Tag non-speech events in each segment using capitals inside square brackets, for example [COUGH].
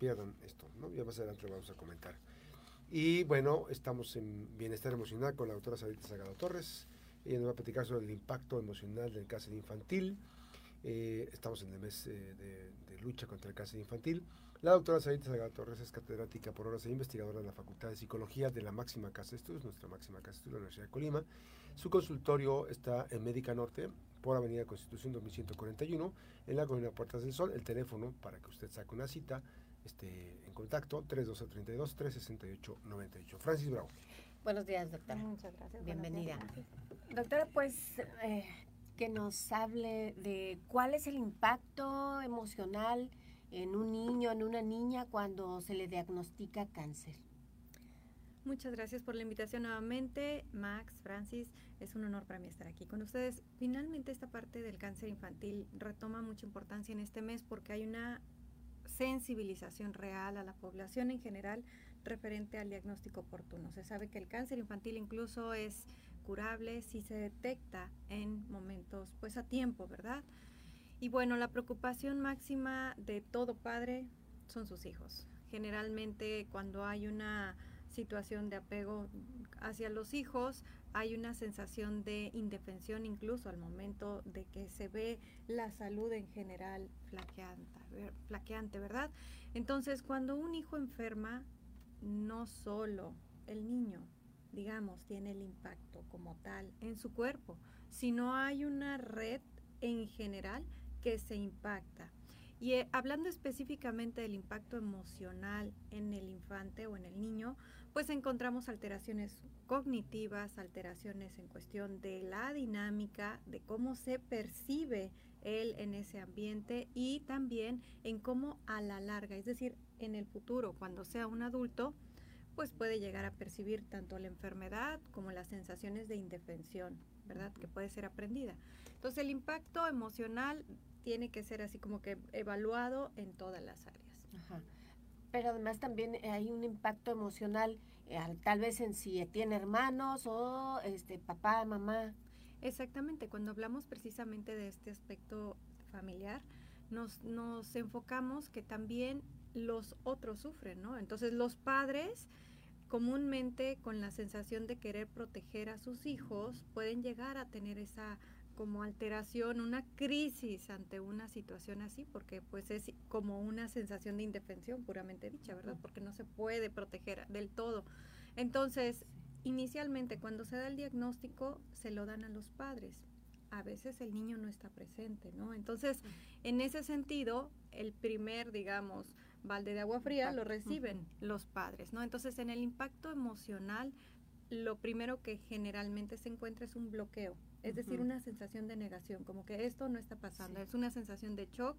pierdan esto, ¿no? Ya más adelante lo vamos a comentar. Y bueno, estamos en Bienestar Emocional con la doctora Sarita Sagado Torres. Ella nos va a platicar sobre el impacto emocional del cáncer infantil. Eh, estamos en el mes eh, de, lucha contra el cáncer infantil. La doctora Sarita Sagado Torres es catedrática por horas e investigadora en la Facultad de Psicología de la máxima casa de estudios, nuestra máxima casa de de la Universidad de Colima. Su consultorio está en Médica Norte, por Avenida Constitución 2141, en la colonia Puertas del Sol. El teléfono para que usted saque una cita este, en contacto 3232 368 98. Francis Bravo. Buenos días, doctora. Muchas gracias. Bienvenida. Doctora, pues eh, que nos hable de cuál es el impacto emocional en un niño, en una niña cuando se le diagnostica cáncer. Muchas gracias por la invitación nuevamente, Max, Francis. Es un honor para mí estar aquí con ustedes. Finalmente esta parte del cáncer infantil retoma mucha importancia en este mes porque hay una sensibilización real a la población en general referente al diagnóstico oportuno. Se sabe que el cáncer infantil incluso es curable si se detecta en momentos, pues a tiempo, ¿verdad? Y bueno, la preocupación máxima de todo padre son sus hijos. Generalmente cuando hay una situación de apego hacia los hijos, hay una sensación de indefensión incluso al momento de que se ve la salud en general flaqueante, ¿verdad? Entonces, cuando un hijo enferma, no solo el niño, digamos, tiene el impacto como tal en su cuerpo, sino hay una red en general que se impacta. Y eh, hablando específicamente del impacto emocional en el infante o en el niño, pues encontramos alteraciones cognitivas, alteraciones en cuestión de la dinámica, de cómo se percibe él en ese ambiente y también en cómo a la larga, es decir, en el futuro, cuando sea un adulto, pues puede llegar a percibir tanto la enfermedad como las sensaciones de indefensión, ¿verdad? Que puede ser aprendida. Entonces el impacto emocional tiene que ser así como que evaluado en todas las áreas. Pero además también hay un impacto emocional, eh, tal vez en si tiene hermanos o este papá, mamá. Exactamente, cuando hablamos precisamente de este aspecto familiar, nos, nos enfocamos que también los otros sufren, ¿no? Entonces los padres comúnmente con la sensación de querer proteger a sus hijos pueden llegar a tener esa como alteración, una crisis ante una situación así, porque pues es como una sensación de indefensión puramente dicha, ¿verdad? Porque no se puede proteger del todo. Entonces, inicialmente cuando se da el diagnóstico, se lo dan a los padres. A veces el niño no está presente, ¿no? Entonces, en ese sentido, el primer, digamos, balde de agua fría lo reciben los padres, ¿no? Entonces, en el impacto emocional, lo primero que generalmente se encuentra es un bloqueo, es decir, una sensación de negación, como que esto no está pasando, es una sensación de shock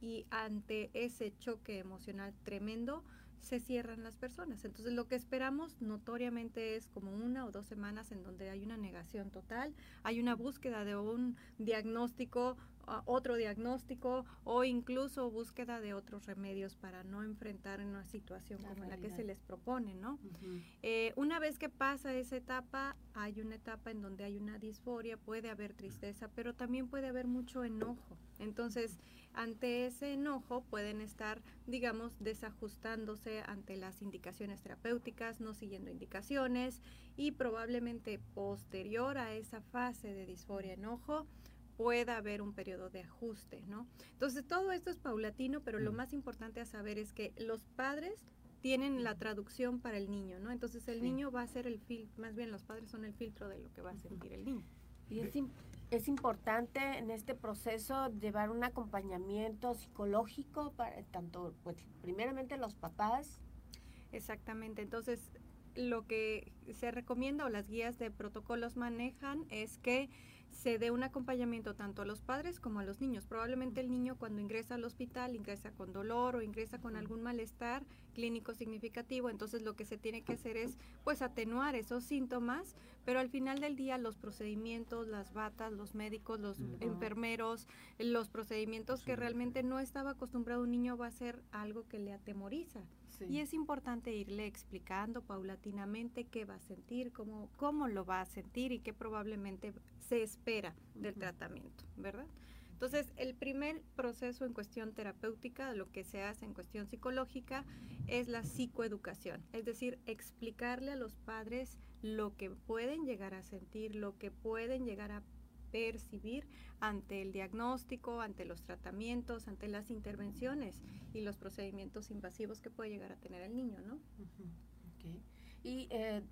y ante ese choque emocional tremendo se cierran las personas. Entonces lo que esperamos notoriamente es como una o dos semanas en donde hay una negación total, hay una búsqueda de un diagnóstico otro diagnóstico o incluso búsqueda de otros remedios para no enfrentar en una situación como la que se les propone, ¿no? Eh, una vez que pasa esa etapa, hay una etapa en donde hay una disforia, puede haber tristeza, pero también puede haber mucho enojo. Entonces, ante ese enojo pueden estar, digamos, desajustándose ante las indicaciones terapéuticas, no siguiendo indicaciones y probablemente posterior a esa fase de disforia enojo, pueda haber un periodo de ajuste, ¿no? Entonces, todo esto es paulatino, pero lo mm. más importante a saber es que los padres tienen la traducción para el niño, ¿no? Entonces, el niño va a ser el filtro, más bien los padres son el filtro de lo que va a sentir el niño. Y es, es importante en este proceso llevar un acompañamiento psicológico para tanto, pues, primeramente los papás. Exactamente, entonces lo que se recomienda o las guías de protocolos manejan es que se dé un acompañamiento tanto a los padres como a los niños. Probablemente el niño cuando ingresa al hospital ingresa con dolor o ingresa con algún malestar clínico significativo, entonces lo que se tiene que hacer es pues atenuar esos síntomas, pero al final del día los procedimientos, las batas, los médicos, los enfermeros, los procedimientos que realmente no estaba acostumbrado un niño va a ser algo que le atemoriza. Y es importante irle explicando paulatinamente qué va a sentir, cómo, cómo lo va a sentir y qué probablemente se espera del tratamiento, ¿verdad? Entonces, el primer proceso en cuestión terapéutica, lo que se hace en cuestión psicológica, es la psicoeducación, es decir, explicarle a los padres lo que pueden llegar a sentir, lo que pueden llegar a percibir ante el diagnóstico, ante los tratamientos, ante las intervenciones y los procedimientos invasivos que puede llegar a tener el niño, ¿no? Y eh,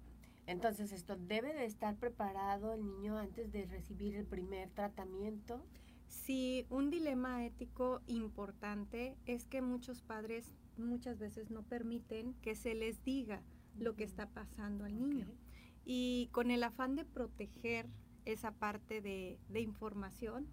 entonces esto debe de estar preparado el niño antes de recibir el primer tratamiento. Sí, un dilema ético importante es que muchos padres muchas veces no permiten que se les diga lo que está pasando al niño. Y con el afán de proteger esa parte de, de información,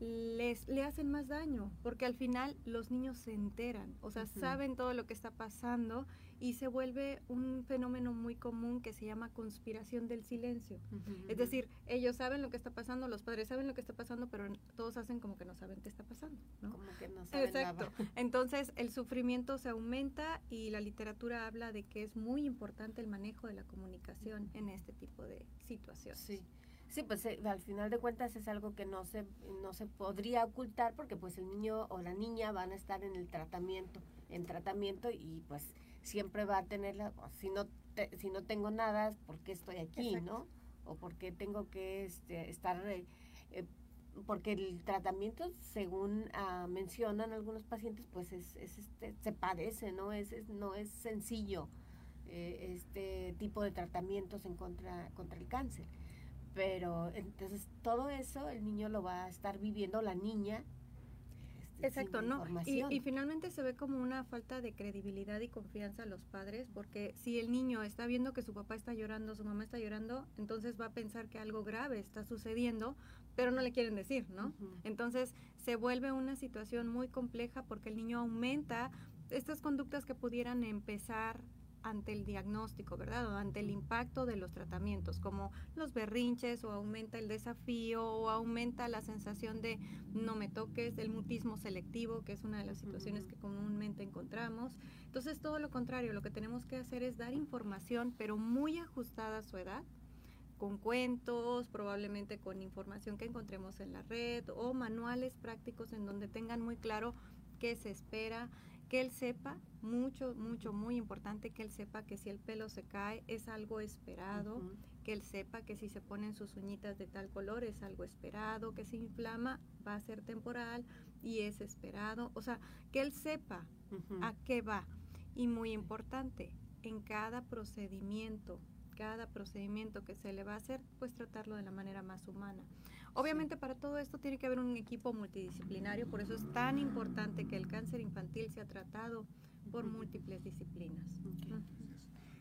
les, le hacen más daño, porque al final los niños se enteran, o sea, saben todo lo que está pasando y se vuelve un fenómeno muy común que se llama conspiración del silencio. Es decir, ellos saben lo que está pasando, los padres saben lo que está pasando, pero todos hacen como que no saben qué está pasando. ¿no? Como que no saben Exacto. [LAUGHS] Entonces, el sufrimiento se aumenta y la literatura habla de que es muy importante el manejo de la comunicación en este tipo de situaciones. Sí. Sí, pues eh, al final de cuentas es algo que no se, no se podría ocultar porque pues el niño o la niña van a estar en el tratamiento, en tratamiento y pues siempre va a tener la, si no si no tengo nada, ¿por qué estoy aquí, no? O por qué tengo que este, estar eh, eh, porque el tratamiento, según ah, mencionan algunos pacientes, pues es, es este, se padece, ¿no? Es, es no es sencillo este tipo de tratamientos en contra, contra el cáncer. Pero entonces todo eso el niño lo va a estar viviendo, la niña. Este, Exacto, no. Y, y, finalmente se ve como una falta de credibilidad y confianza a los padres, porque si el niño está viendo que su papá está llorando, su mamá está llorando, entonces va a pensar que algo grave está sucediendo, pero no le quieren decir, ¿no? Entonces se vuelve una situación muy compleja porque el niño aumenta estas conductas que pudieran empezar ante el diagnóstico, ¿verdad? O ante el impacto de los tratamientos, como los berrinches o aumenta el desafío o aumenta la sensación de no me toques, el mutismo selectivo, que es una de las situaciones que comúnmente encontramos. Entonces, todo lo contrario, lo que tenemos que hacer es dar información, pero muy ajustada a su edad, con cuentos, probablemente con información que encontremos en la red o manuales prácticos en donde tengan muy claro qué se espera, que él sepa, mucho, mucho, muy importante que él sepa que si el pelo se cae es algo esperado, que él sepa que si se ponen sus uñitas de tal color es algo esperado, que si inflama va a ser temporal y es esperado, o sea, que él sepa a qué va. Y muy importante, en cada procedimiento, cada procedimiento que se le va a hacer, pues tratarlo de la manera más humana. Obviamente para todo esto tiene que haber un equipo multidisciplinario, por eso es tan importante que el cáncer infantil sea tratado por múltiples disciplinas.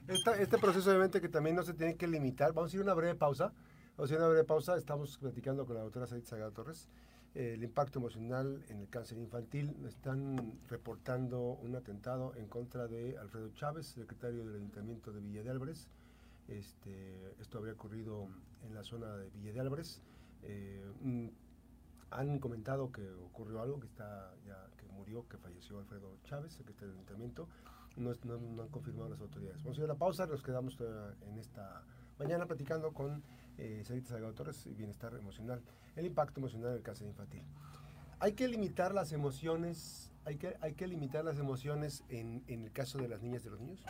este proceso obviamente que también no se tiene que limitar, vamos a ir a una breve pausa, vamos a ir a una breve pausa, estamos platicando con la doctora Said Sagada Torres, eh, el impacto emocional en el cáncer infantil, están reportando un atentado en contra de Alfredo Chávez, secretario del Ayuntamiento de Villa de Álvarez, este, esto habría ocurrido en la zona de Villa de Álvarez, eh, mm, han comentado que ocurrió algo, que está que murió, que falleció Alfredo Chávez, secretario del Ayuntamiento. No, no, han confirmado las autoridades. Vamos a ir a la pausa, nos quedamos en esta mañana platicando con eh, Sarita Salgado Torres y Bienestar Emocional, el impacto emocional del cáncer infantil. Hay que limitar las emociones, hay que, hay que limitar las emociones en, en el caso de las niñas y de los niños.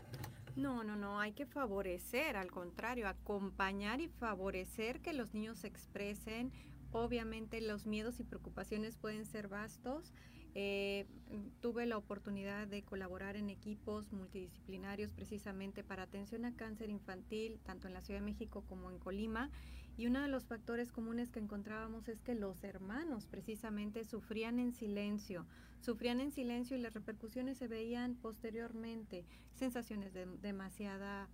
No, no, no, hay que favorecer, al contrario, acompañar y favorecer que los niños se expresen. Obviamente los miedos y preocupaciones pueden ser vastos. Eh, tuve la oportunidad de colaborar en equipos multidisciplinarios precisamente para atención a cáncer infantil, tanto en la Ciudad de México como en Colima. Y uno de los factores comunes que encontrábamos es que los hermanos precisamente sufrían en silencio, sufrían en silencio y las repercusiones se veían posteriormente, sensaciones de demasiada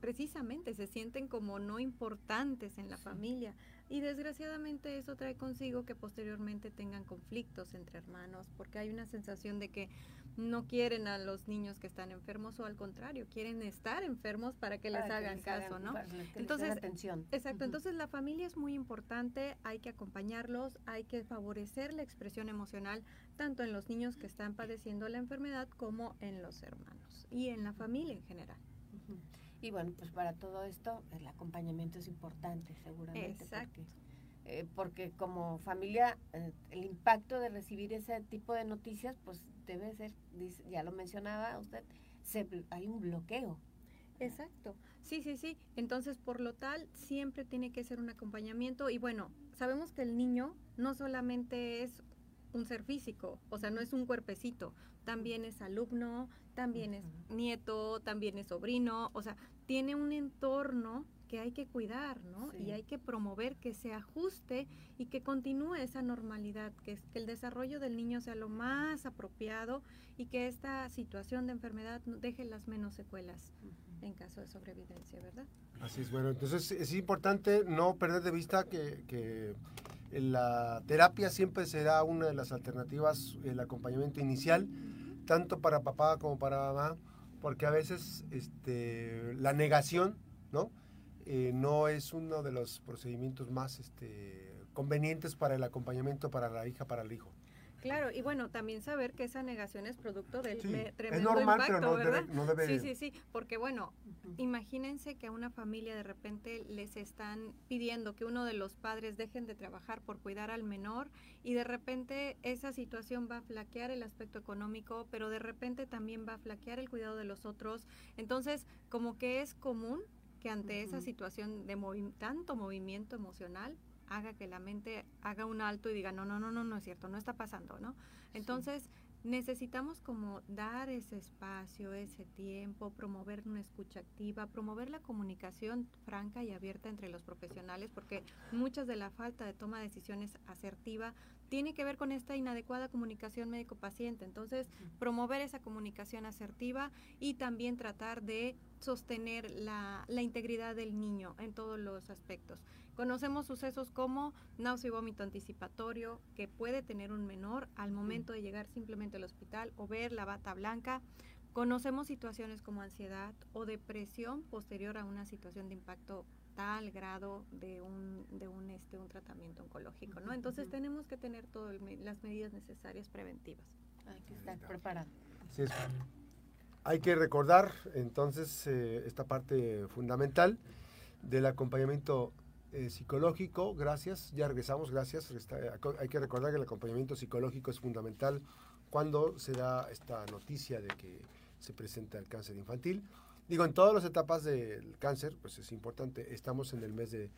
precisamente se sienten como no importantes en la familia y desgraciadamente eso trae consigo que posteriormente tengan conflictos entre hermanos porque hay una sensación de que no quieren a los niños que están enfermos o al contrario, quieren estar enfermos para que les hagan caso, ¿no? entonces, atención. Exacto, entonces la familia es muy importante, hay que acompañarlos, hay que favorecer la expresión emocional tanto en los niños que están padeciendo la enfermedad como en los hermanos y en la familia en general. Y bueno, pues para todo esto el acompañamiento es importante, seguramente. Exacto. eh, porque como familia eh, el impacto de recibir ese tipo de noticias, pues debe ser, ya lo mencionaba usted, se, hay un bloqueo. Exacto. Sí, sí, sí. Entonces, por lo tal, siempre tiene que ser un acompañamiento. Y bueno, sabemos que el niño no solamente es un ser físico, o sea, no es un cuerpecito, también es alumno, también es nieto, también es sobrino, o sea, tiene un entorno que hay que cuidar, ¿no? Y hay que promover que se ajuste y que continúe esa normalidad, que, que, el desarrollo del niño sea lo más apropiado y que esta situación de enfermedad deje las menos secuelas en caso de sobrevivencia, ¿verdad? Así es, bueno, entonces es importante no perder de vista que, que la terapia siempre será una de las alternativas, el acompañamiento inicial, tanto para papá como para mamá, porque a veces este, la negación, ¿no? Eh, no es uno de los procedimientos más este, convenientes para el acompañamiento para la hija, para el hijo. Claro, y bueno, también saber que esa negación es producto del tremendo impacto, ¿verdad? Sí, sí, sí, porque bueno, imagínense que a una familia de repente les están pidiendo que uno de los padres dejen de trabajar por cuidar al menor y de repente esa situación va a flaquear el aspecto económico, pero de repente también va a flaquear el cuidado de los otros. Entonces, como que es común que ante esa situación de tanto movimiento emocional, haga que la mente haga un alto y diga, no, no, no, no, no es cierto, no está pasando, ¿no? Entonces, necesitamos como dar ese espacio, ese tiempo, promover una escucha activa, promover la comunicación franca y abierta entre los profesionales, porque muchas de la falta de toma de decisiones asertiva tiene que ver con esta inadecuada comunicación médico-paciente. Entonces, promover esa comunicación asertiva y también tratar de sostener la, la integridad del niño en todos los aspectos. Conocemos sucesos como náusea y vómito anticipatorio que puede tener un menor al momento de llegar simplemente al hospital o ver la bata blanca. Conocemos situaciones como ansiedad o depresión posterior a una situación de impacto tal grado de un, de un, este, un tratamiento oncológico, ¿no? Entonces tenemos que tener todas las medidas necesarias preventivas. Hay que estar preparado. Sí, hay que recordar entonces eh, esta parte fundamental del acompañamiento eh, psicológico, gracias, ya regresamos, gracias. hay que recordar que el acompañamiento psicológico es fundamental cuando se da esta noticia de que se presenta el cáncer infantil. Digo, en todas las etapas del cáncer, pues es importante, estamos en el mes de,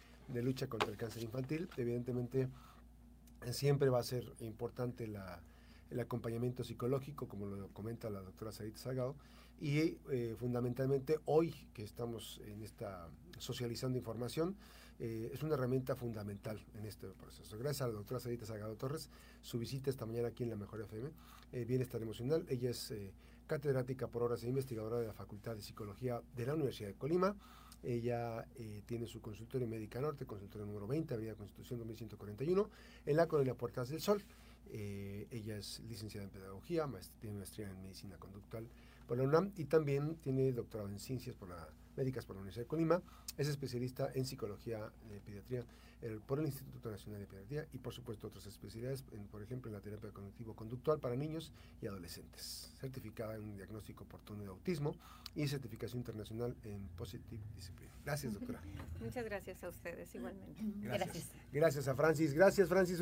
lucha contra el cáncer infantil, evidentemente siempre va a ser importante el acompañamiento psicológico, como lo comenta la doctora Sarita Salgado, y eh, fundamentalmente hoy que estamos en esta socializando información, eh, es una herramienta fundamental en este proceso. Gracias a la doctora Sarita Salgado Torres, su visita esta mañana aquí en la Mejor FM, eh, Bienestar Emocional. Ella es eh, catedrática por horas e investigadora de la Facultad de Psicología de la Universidad de Colima. Ella tiene su consultorio Médica Norte, consultorio número 20, Avenida Constitución 2141, en la colonia Puertas del Sol. Ella es licenciada en Pedagogía, tiene maestría en Medicina Conductual por la UNAM y también tiene doctorado en Ciencias por la médicas por la Universidad de Colima, es especialista en psicología de pediatría por el Instituto Nacional de Pediatría y por supuesto otras especialidades, por ejemplo en la terapia cognitivo-conductual para niños y adolescentes, certificada en un diagnóstico oportuno de autismo y certificación internacional en Positive Discipline. Gracias, doctora. Muchas gracias a ustedes igualmente. Gracias. Gracias, a Francis. Gracias, Francis.